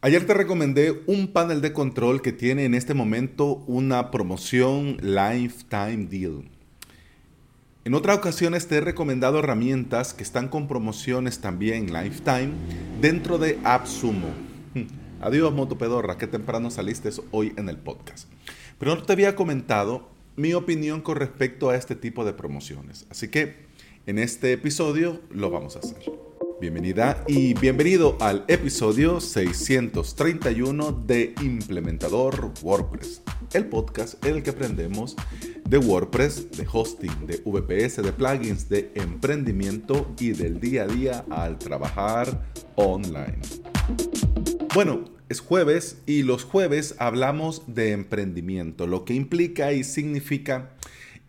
Ayer te recomendé un panel de control que tiene en este momento una promoción Lifetime Deal. En otras ocasiones te he recomendado herramientas que están con promociones también Lifetime dentro de AppSumo. Adiós Motopedorra, qué temprano saliste hoy en el podcast. Pero no te había comentado mi opinión con respecto a este tipo de promociones. Así que en este episodio lo vamos a hacer. Bienvenida y bienvenido al episodio 631 de Implementador WordPress, el podcast en el que aprendemos de WordPress, de hosting, de VPS, de plugins, de emprendimiento y del día a día al trabajar online. Bueno, es jueves y los jueves hablamos de emprendimiento, lo que implica y significa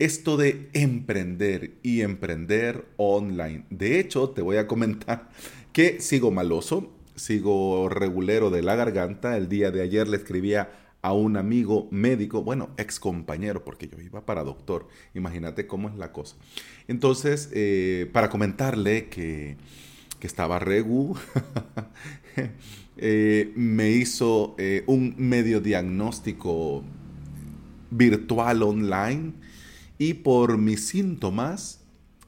esto de emprender y emprender online. De hecho, te voy a comentar que sigo maloso, sigo regulero de la garganta. El día de ayer le escribía a un amigo médico, bueno, ex compañero, porque yo iba para doctor. Imagínate cómo es la cosa. Entonces, eh, para comentarle que, estaba regu, eh, me hizo eh, un medio diagnóstico virtual online y por mis síntomas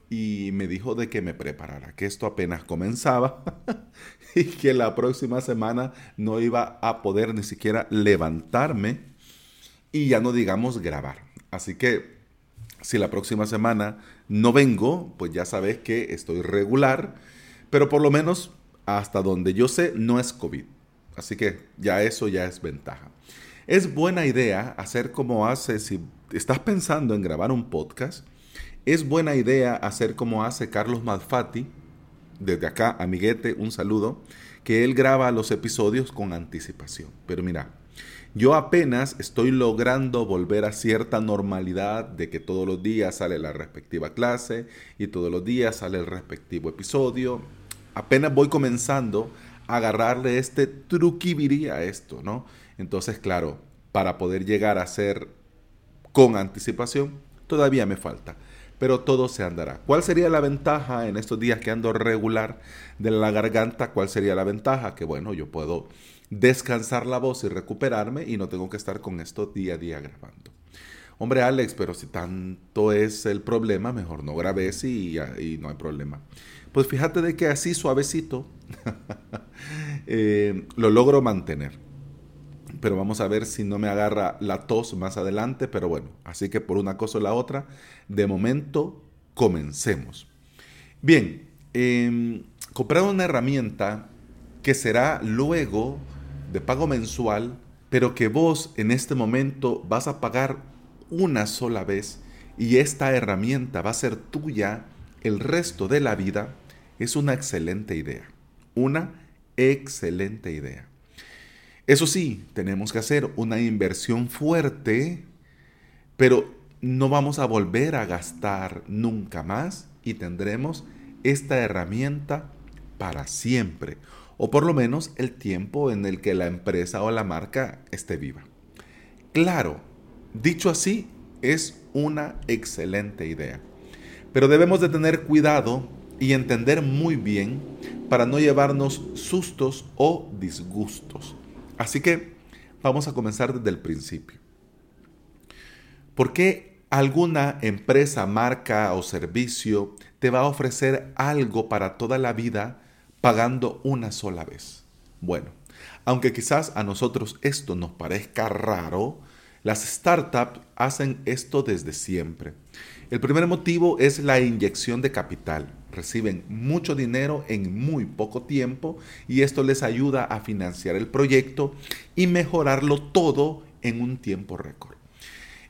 y me dijo de que me preparara, que esto apenas comenzaba y que la próxima semana no iba a poder ni siquiera levantarme y ya no digamos grabar. Así que si la próxima semana no vengo, pues ya sabes que estoy regular, pero por lo menos hasta donde yo sé no es COVID. Así que ya eso ya es ventaja. Es buena idea hacer como hace si estás pensando en grabar un podcast, es buena idea hacer como hace Carlos Malfatti, desde acá, amiguete, un saludo, que él graba los episodios con anticipación. Pero mira, yo apenas estoy logrando volver a cierta normalidad de que todos los días sale la respectiva clase y todos los días sale el respectivo episodio. Apenas voy comenzando a agarrarle este truquibirí a esto, ¿no? Entonces, claro, para poder llegar a ser con anticipación, todavía me falta. Pero todo se andará. ¿Cuál sería la ventaja en estos días que ando regular de la garganta? ¿Cuál sería la ventaja? Que bueno, yo puedo descansar la voz y recuperarme y no tengo que estar con esto día a día grabando. Hombre Alex, pero si tanto es el problema, mejor no grabes y, no hay problema. Pues fíjate de que así suavecito eh, lo logro mantener pero vamos a ver si no me agarra la tos más adelante, pero bueno, así que por una cosa o la otra, de momento comencemos. Bien, eh, comprar una herramienta que será luego de pago mensual, pero que vos en este momento vas a pagar una sola vez y esta herramienta va a ser tuya el resto de la vida, es una excelente idea. Una excelente idea. Eso sí, tenemos que hacer una inversión fuerte, pero no vamos a volver a gastar nunca más y tendremos esta herramienta para siempre, o por lo menos el tiempo en el que la empresa o la marca esté viva. Claro, dicho así, es una excelente idea, pero debemos de tener cuidado y entender muy bien para no llevarnos sustos o disgustos. Así que vamos a comenzar desde el principio. ¿Por qué alguna empresa, marca o servicio te va a ofrecer algo para toda la vida pagando una sola vez? Bueno, aunque quizás a nosotros esto nos parezca raro, las startups hacen esto desde siempre. El primer motivo es la inyección de capital. Reciben mucho dinero en muy poco tiempo y esto les ayuda a financiar el proyecto y mejorarlo todo en un tiempo récord.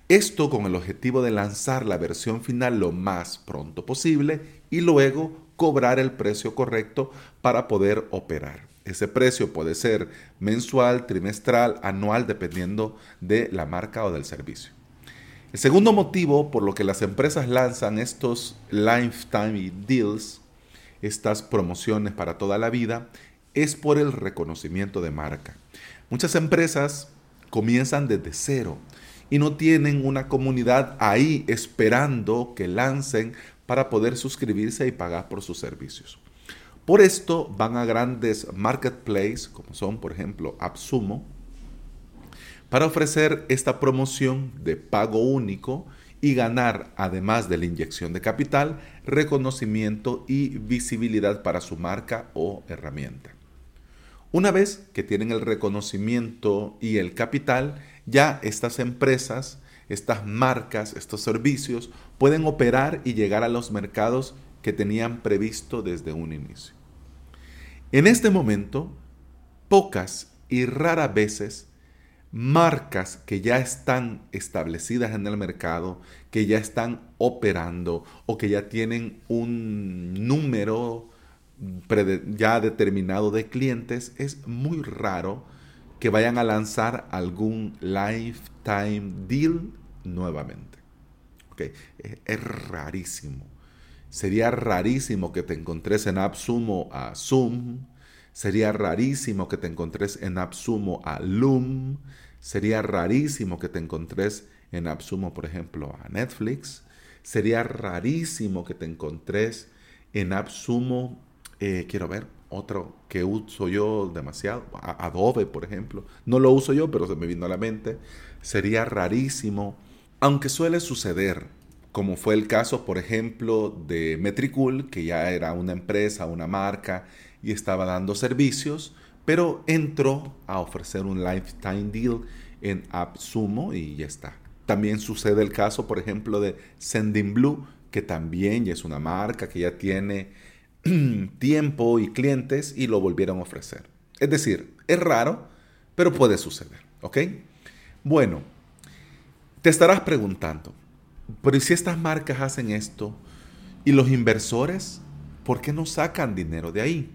Esto con el objetivo de lanzar la versión final lo más pronto posible y luego cobrar el precio correcto para poder operar. Ese precio puede ser mensual, trimestral, anual, dependiendo de la marca o del servicio. El segundo motivo por lo que las empresas lanzan estos lifetime deals, estas promociones para toda la vida, es por el reconocimiento de marca. Muchas empresas comienzan desde cero y no tienen una comunidad ahí esperando que lancen para poder suscribirse y pagar por sus servicios. Por esto van a grandes marketplaces, como son por ejemplo AppSumo, para ofrecer esta promoción de pago único y ganar, además de la inyección de capital, reconocimiento y visibilidad para su marca o herramienta. Una vez que tienen el reconocimiento y el capital, ya estas empresas, estas marcas, estos servicios pueden operar y llegar a los mercados que tenían previsto desde un inicio. En este momento, pocas y raras veces marcas que ya están establecidas en el mercado, que ya están operando o que ya tienen un número ya determinado de clientes, es muy raro que vayan a lanzar algún lifetime deal nuevamente. Es, rarísimo. Sería rarísimo que te encontres en AppSumo a Zoom. Sería rarísimo que te encontres en AppSumo a Loom. Sería rarísimo que te encontres en AppSumo, por ejemplo, a Netflix. Sería rarísimo que te encontres en AppSumo, eh, quiero ver, otro que uso yo demasiado, Adobe, por ejemplo. No lo uso yo, pero se me vino a la mente. Sería rarísimo, aunque suele suceder, como fue el caso, por ejemplo, de Metricool, que ya era una empresa, una marca y estaba dando servicios, pero entró a ofrecer un lifetime deal en AppSumo y ya está. También sucede el caso, por ejemplo, de Sending Blue, que también ya es una marca que ya tiene tiempo y clientes y lo volvieron a ofrecer. Es decir, es raro, pero puede suceder, ¿ok? Bueno, te estarás preguntando, pero si estas marcas hacen esto y los inversores, por qué no sacan dinero de ahí?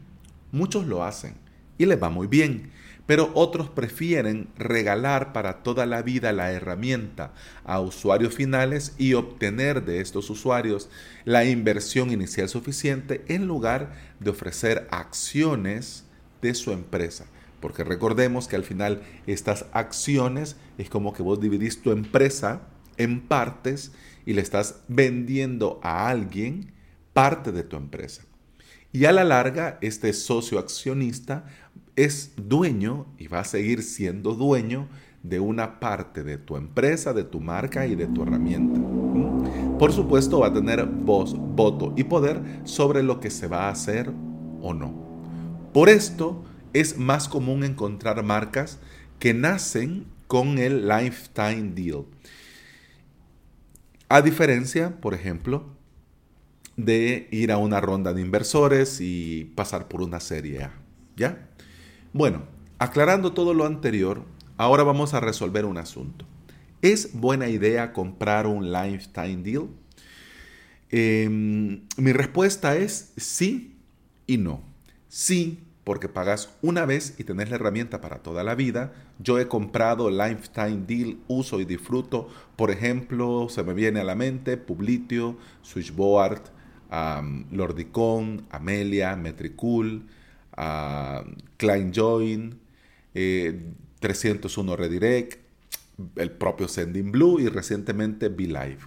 Muchos lo hacen y les va muy bien, pero otros prefieren regalar para toda la vida la herramienta a usuarios finales y obtener de estos usuarios la inversión inicial suficiente en lugar de ofrecer acciones de su empresa. Porque recordemos que al final estas acciones es como que vos dividís tu empresa en partes y le estás vendiendo a alguien parte de tu empresa. Y a la larga, este socio accionista es dueño y va a seguir siendo dueño de una parte de tu empresa, de tu marca y de tu herramienta. Por supuesto, va a tener voz, voto y poder sobre lo que se va a hacer o no. Por esto es más común encontrar marcas que nacen con el lifetime deal. A diferencia, por ejemplo, de ir a una ronda de inversores y pasar por una serie A. ¿Ya? Bueno, aclarando todo lo anterior, ahora vamos a resolver un asunto. ¿Es buena idea comprar un lifetime deal? Em, mi respuesta es sí y no. Sí, porque pagas una vez y tenés la herramienta para toda la vida. Yo he comprado lifetime deal, uso y disfruto. Por ejemplo, se me viene a la mente Publitio, Switchboard, Lordicon, Amelia, Metricool, a ClientJoin, 301 eh, Redirect, el propio Sending Blue y recientemente BeLive.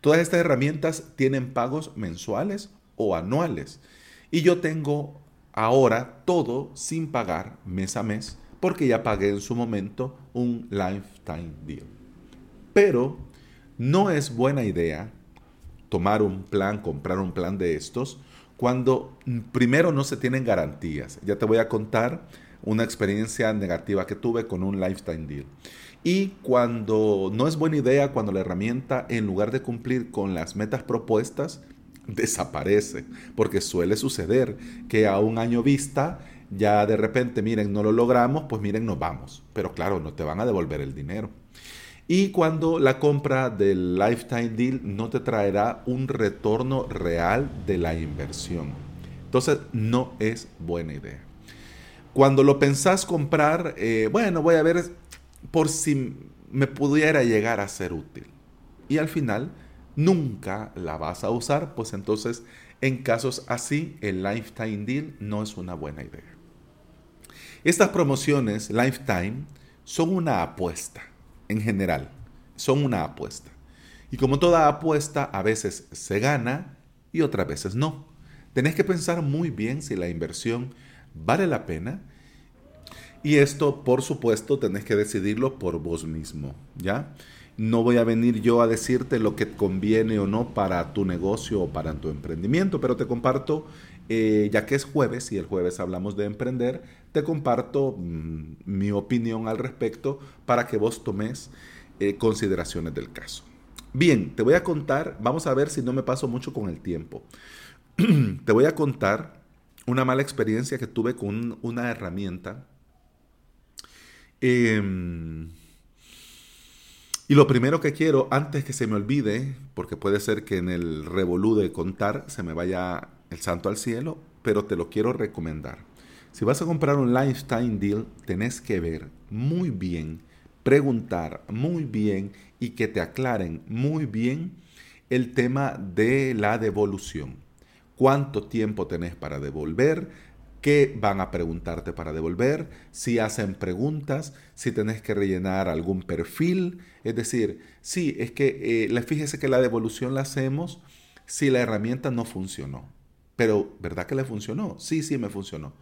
Todas estas herramientas tienen pagos mensuales o anuales. Y yo tengo ahora todo sin pagar mes a mes porque ya pagué en su momento un lifetime deal. Pero no es buena idea tomar un plan, comprar un plan de estos cuando primero no se tienen garantías. Ya te voy a contar una experiencia negativa que tuve con un lifetime deal. Y cuando no es buena idea, cuando la herramienta, en lugar de cumplir con las metas propuestas, desaparece. Porque suele suceder que a un año vista, ya de repente, miren, no lo logramos, pues miren, nos vamos. Pero claro, no te van a devolver el dinero. Y cuando la compra del lifetime deal no te traerá un retorno real de la inversión. Entonces no es buena idea. Cuando lo pensás comprar, eh, bueno, voy a ver por si me pudiera llegar a ser útil. Y al final nunca la vas a usar, pues entonces en casos así el lifetime deal no es una buena idea. Estas promociones lifetime son una apuesta en general son una apuesta. Y como toda apuesta, a veces se gana y otras veces no. tenés que pensar muy bien si la inversión vale la pena. Y esto, por supuesto, tenés que decidirlo por vos mismo, ¿ya? No voy a venir yo a decirte lo que conviene o no para tu negocio o para tu emprendimiento, pero te comparto, eh, ya que es jueves y el jueves hablamos de emprender, te comparto mm, mi opinión al respecto para que vos tomes eh, consideraciones del caso. Bien, te voy a contar, vamos a ver si no me paso mucho con el tiempo. te voy a contar una mala experiencia que tuve con una herramienta. Em, y lo primero que quiero, antes que se me olvide, porque puede ser que en el revolú de contar se me vaya el santo al cielo, pero te lo quiero recomendar. Si vas a comprar un lifetime deal, tenés que ver muy bien, preguntar muy bien y que te aclaren muy bien el tema de la devolución. ¿Cuánto tiempo tenés para devolver? qué van a preguntarte para devolver, si hacen preguntas, si tenés que rellenar algún perfil. Es decir, sí, es que eh, fíjese que la devolución la hacemos si la herramienta no funcionó. Pero, ¿verdad que le funcionó? Sí, sí, me funcionó.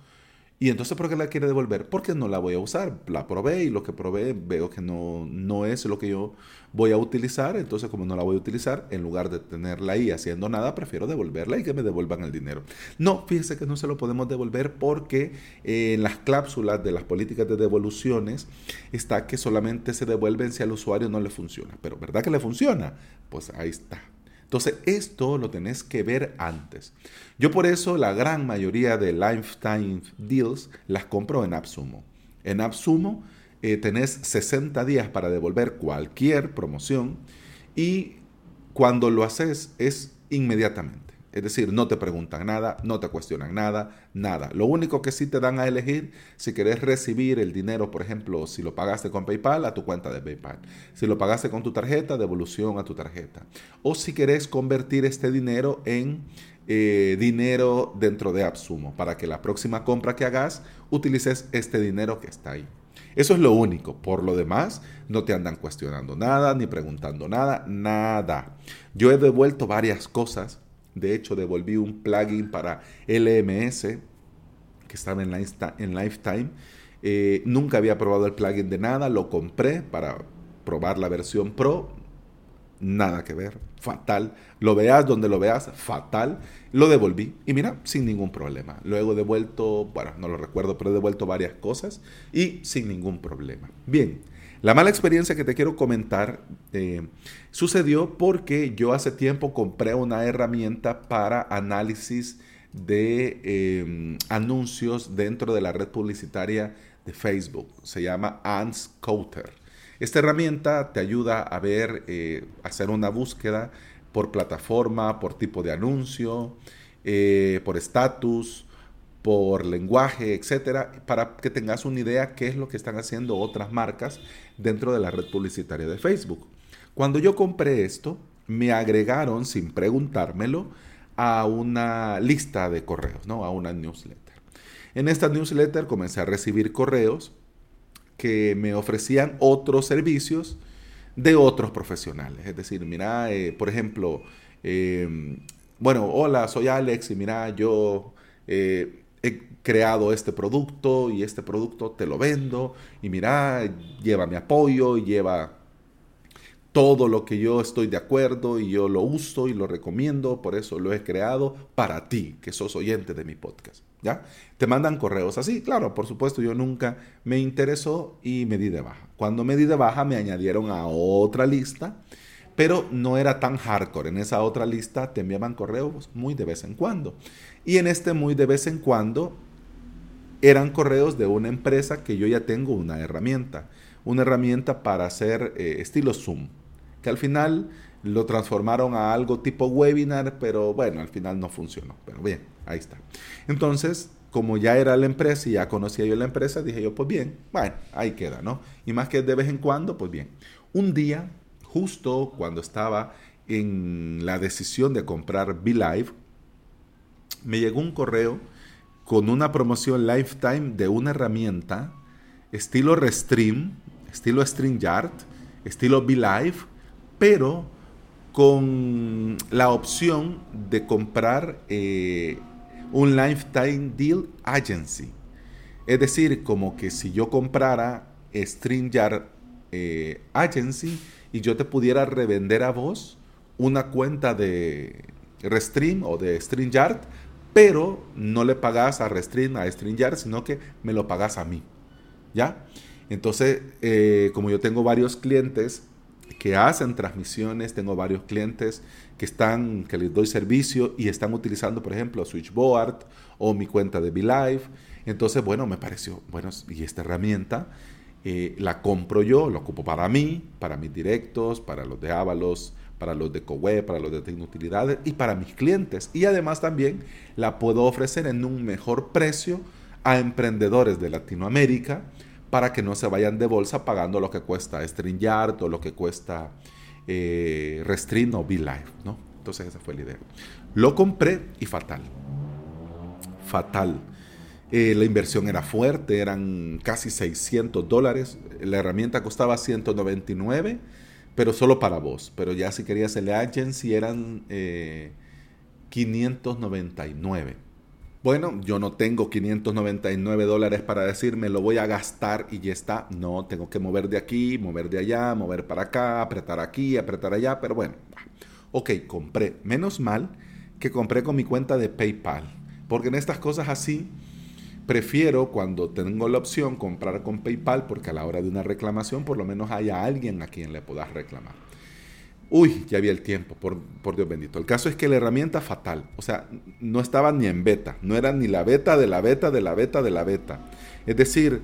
Y entonces, ¿por qué la quiere devolver? Porque no la voy a usar. La probé y lo que probé veo que no, no es lo que yo voy a utilizar. Entonces, como no la voy a utilizar, en lugar de tenerla ahí haciendo nada, prefiero devolverla y que me devuelvan el dinero. No, fíjese que no se lo podemos devolver porque eh, en las cláusulas de las políticas de devoluciones está que solamente se devuelven si al usuario no le funciona. Pero ¿verdad que le funciona? Pues ahí está. Entonces, esto lo tenés que ver antes. Yo por eso la gran mayoría de lifetime deals las compro en AppSumo. En AppSumo eh, tenés 60 días para devolver cualquier promoción y cuando lo haces es inmediatamente. Es decir, no te preguntan nada, no te cuestionan nada, nada. Lo único que sí te dan a elegir, si querés recibir el dinero, por ejemplo, si lo pagaste con PayPal, a tu cuenta de PayPal. Si lo pagaste con tu tarjeta, devolución a tu tarjeta. O si querés convertir este dinero en eh, dinero dentro de AppSumo, para que la próxima compra que hagas utilices este dinero que está ahí. Eso es lo único. Por lo demás, no te andan cuestionando nada, ni preguntando nada, nada. Yo he devuelto varias cosas de hecho, devolví un plugin para LMS que estaba en, Lifetime. Eh, nunca había probado el plugin de nada, lo compré para probar la versión Pro. Nada que ver, fatal. Lo veas donde lo veas, fatal. Lo devolví y mira, sin ningún problema. Luego he devuelto, bueno, no lo recuerdo, pero he devuelto varias cosas y sin ningún problema. Bien, la mala experiencia que te quiero comentar eh, sucedió porque yo hace tiempo compré una herramienta para análisis de em, anuncios dentro de la red publicitaria de Facebook. Se llama Anscoter. Esta herramienta te ayuda a ver, eh, hacer una búsqueda por plataforma, por tipo de anuncio, eh, por estatus, por lenguaje, etcétera, para que tengas una idea qué es lo que están haciendo otras marcas dentro de la red publicitaria de Facebook. Cuando yo compré esto, me agregaron sin preguntármelo a una lista de correos, ¿no? A una newsletter. En esta newsletter comencé a recibir correos que me ofrecían otros servicios de otros profesionales. Es decir, mira, eh, por ejemplo, eh, bueno, hola, soy Alex y mira, yo eh, creado este producto y este producto te lo vendo y mira, lleva mi apoyo lleva todo lo que yo estoy de acuerdo y yo lo uso y lo recomiendo, por eso lo he creado para ti, que sos oyente de mi podcast. ¿Ya? Te mandan correos así, claro, por supuesto, yo nunca me interesó y me di de baja. Cuando me di de baja me añadieron a otra lista, pero no era tan hardcore. En esa otra lista te enviaban correos muy de vez en cuando. Y en este muy de vez en cuando eran correos de una empresa que yo ya tengo una herramienta, una herramienta para hacer eh, estilo Zoom, que al final lo transformaron a algo tipo webinar, pero bueno, al final no funcionó. Pero bien, ahí está. Entonces, como ya era la empresa y ya conocía yo la empresa, dije yo, pues bien, bueno, ahí queda, ¿no? Y más que de vez en cuando, pues bien. Un día, justo cuando estaba en la decisión de comprar BeLive, me llegó un correo con una promoción lifetime de una herramienta estilo Restream, estilo StreamYard, estilo BeLive, pero con la opción de comprar eh, un Lifetime Deal Agency. Es decir, como que si yo comprara StreamYard eh, Agency y yo te pudiera revender a vos una cuenta de Restream o de StreamYard, pero no le pagas a Restream, a StreamYard, sino que me lo pagas a mí. ¿Ya? Entonces, eh, como yo tengo varios clientes que hacen transmisiones, tengo varios clientes que están, que les doy servicio y están utilizando, por ejemplo, Switchboard o mi cuenta de BeLive. Entonces, bueno, me pareció, bueno, y esta herramienta eh, la compro yo, la ocupo para mí, para mis directos, para los de Avalos, para los de CoWeb, para los de Tecnutilidades y para mis clientes. Y además también la puedo ofrecer en un mejor precio a emprendedores de Latinoamérica para que no se vayan de bolsa pagando lo que cuesta StreamYard o lo que cuesta eh, Restream o BeLive, ¿no? Entonces esa fue la idea. Lo compré y fatal. Fatal. Eh, la inversión era fuerte, eran casi 600 dólares. La herramienta costaba 199, pero solo para vos. Pero ya si querías el agency eran 599. Eh, bueno, yo no tengo 599 dólares para decirme lo voy a gastar y ya está. No, tengo que mover de aquí, mover de allá, mover para acá, apretar aquí, apretar allá. Pero bueno, ok, compré. Menos mal que compré con mi cuenta de PayPal. Porque en estas cosas así, prefiero cuando tengo la opción comprar con PayPal porque a la hora de una reclamación por lo menos haya alguien a quien le puedas reclamar. Uy, ya había el tiempo, por, Dios bendito. El caso es que la herramienta fatal, o sea, no estaba ni en beta, no era ni la beta de la beta de la beta de la beta. Es decir,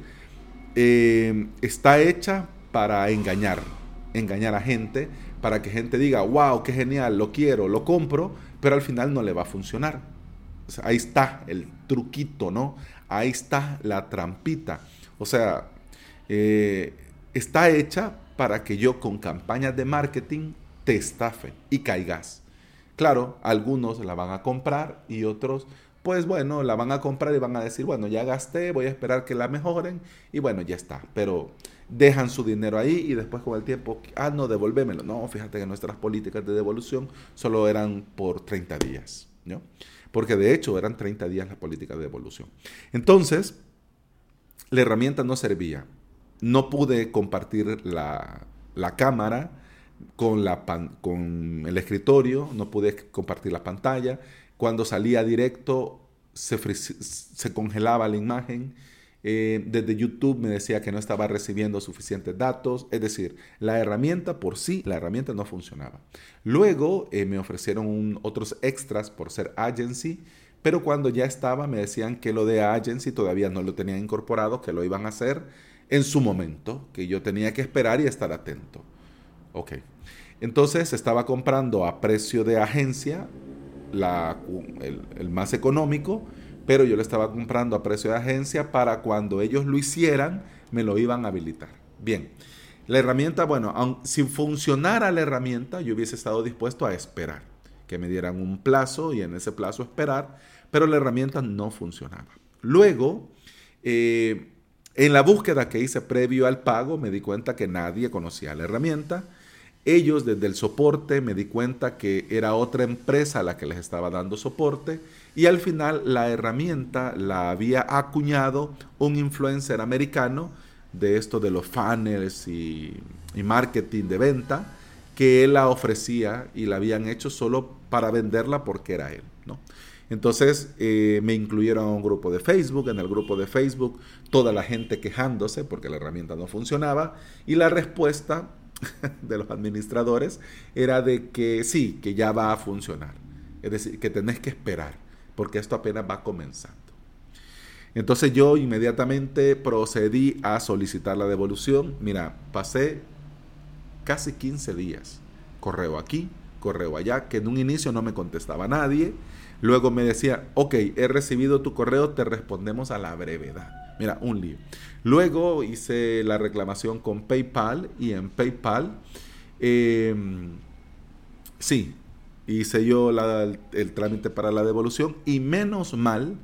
eh, está hecha para engañar, engañar a gente, para que gente diga, wow, qué genial, lo quiero, lo compro, pero al final no le va a funcionar. ahí está el truquito, ¿no? Ahí está la trampita. O sea, eh, está hecha para que yo con campañas de marketing te estafe y caigas. Claro, algunos la van a comprar y otros, pues bueno, la van a comprar y van a decir, bueno, ya gasté, voy a esperar que la mejoren y bueno, ya está. Pero dejan su dinero ahí y después con el tiempo, ah, no, devolvémelo. No, fíjate que nuestras políticas de devolución solo eran por 30 días, ¿no? Porque de hecho eran 30 días las políticas de devolución. Entonces, la herramienta no servía. No pude compartir la, la cámara con, la con el escritorio, no pude compartir la pantalla. Cuando salía directo se, se congelaba la imagen. Eh, desde YouTube me decía que no estaba recibiendo suficientes datos. Es decir, la herramienta por sí, la herramienta no funcionaba. Luego eh, me ofrecieron otros extras por ser agency. Pero cuando ya estaba me decían que lo de agency todavía no lo tenían incorporado, que lo iban a hacer en su momento, que yo tenía que esperar y estar atento. Ok. Entonces estaba comprando a precio de agencia, el, más económico, pero yo lo estaba comprando a precio de agencia para cuando ellos lo hicieran, me lo iban a habilitar. Bien, la herramienta, bueno, si funcionara la herramienta, yo hubiese estado dispuesto a esperar, que me dieran un plazo y en ese plazo esperar, pero la herramienta no funcionaba. Luego, eh, en la búsqueda que hice previo al pago, me di cuenta que nadie conocía la herramienta ellos desde el soporte me di cuenta que era otra empresa la que les estaba dando soporte y al final la herramienta la había acuñado un influencer americano de esto de los funnels y, marketing de venta que él la ofrecía y la habían hecho solo para venderla porque era él. ¿no? Entonces eh, me incluyeron a un grupo de Facebook, en el grupo de Facebook toda la gente quejándose porque la herramienta no funcionaba y la respuesta de los administradores era de que sí, que ya va a funcionar. Es decir, que tenés que esperar, porque esto apenas va comenzando. Entonces yo inmediatamente procedí a solicitar la devolución. Mira, pasé casi 15 días. Correo aquí, correo allá, que en un inicio no me contestaba nadie. Luego me decía, ok, he recibido tu correo, te respondemos a la brevedad. Mira, un lío. Luego hice la reclamación con PayPal y en PayPal, em, sí, hice yo el, trámite para la devolución y menos mal,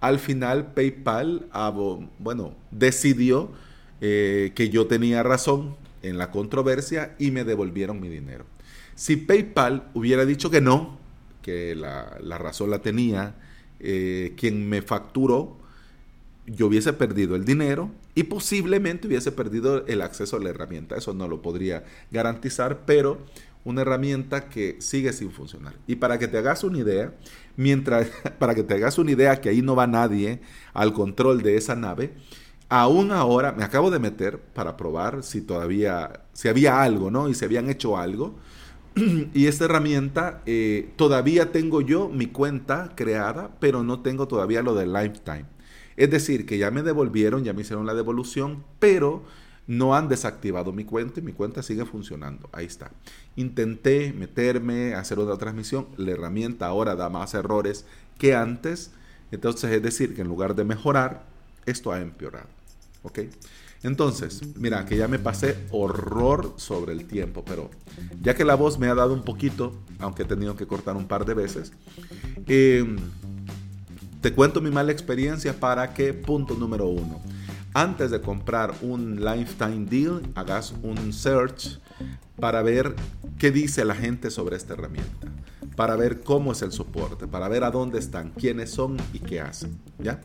al final PayPal, bueno, decidió eh, que yo tenía razón en la controversia y me devolvieron mi dinero. Si PayPal hubiera dicho que no, que la, razón la tenía eh, quien me facturó, yo hubiese perdido el dinero y posiblemente hubiese perdido el acceso a la herramienta. Eso no lo podría garantizar, pero una herramienta que sigue sin funcionar. Y para que te hagas una idea, mientras, para que te hagas una idea que ahí no va nadie al control de esa nave, aún ahora me acabo de meter para probar si todavía, si había algo, ¿no? Y si habían hecho algo. Y esta herramienta, eh, todavía tengo yo mi cuenta creada, pero no tengo todavía lo de Lifetime. Es decir, que ya me devolvieron, ya me hicieron la devolución, pero no han desactivado mi cuenta y mi cuenta sigue funcionando. Ahí está. Intenté meterme, hacer otra transmisión. La herramienta ahora da más errores que antes. Entonces, es decir, que en lugar de mejorar, esto ha empeorado. ¿Ok? Entonces, mira, que ya me pasé horror sobre el tiempo, pero ya que la voz me ha dado un poquito, aunque he tenido que cortar un par de veces, eh, te cuento mi mala experiencia para que, punto número uno, antes de comprar un lifetime deal, hagas un search para ver qué dice la gente sobre esta herramienta, para ver cómo es el soporte, para ver a dónde están, quiénes son y qué hacen, ¿ya?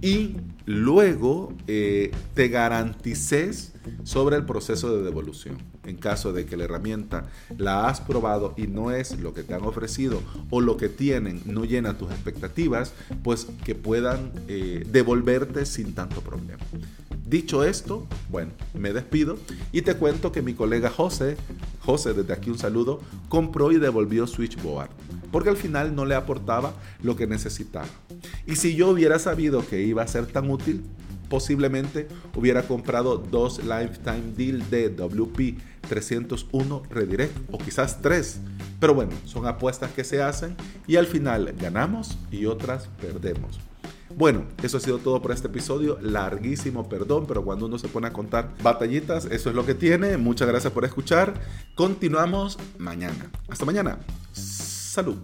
Y luego eh, te garantices sobre el proceso de devolución. En caso de que la herramienta la has probado y no es lo que te han ofrecido o lo que tienen no llena tus expectativas, pues que puedan eh, devolverte sin tanto problema. Dicho esto, bueno, me despido y te cuento que mi colega José, José, desde aquí un saludo, compró y devolvió Switchboard, porque al final no le aportaba lo que necesitaba. Y si yo hubiera sabido que iba a ser tan útil, posiblemente hubiera comprado dos Lifetime Deal de WP 301 Redirect o quizás tres. Pero bueno, son apuestas que se hacen y al final ganamos y otras perdemos. Bueno, eso ha sido todo por este episodio. Larguísimo, perdón, pero cuando uno se pone a contar batallitas, eso es lo que tiene. Muchas gracias por escuchar. Continuamos mañana. Hasta mañana. Salud.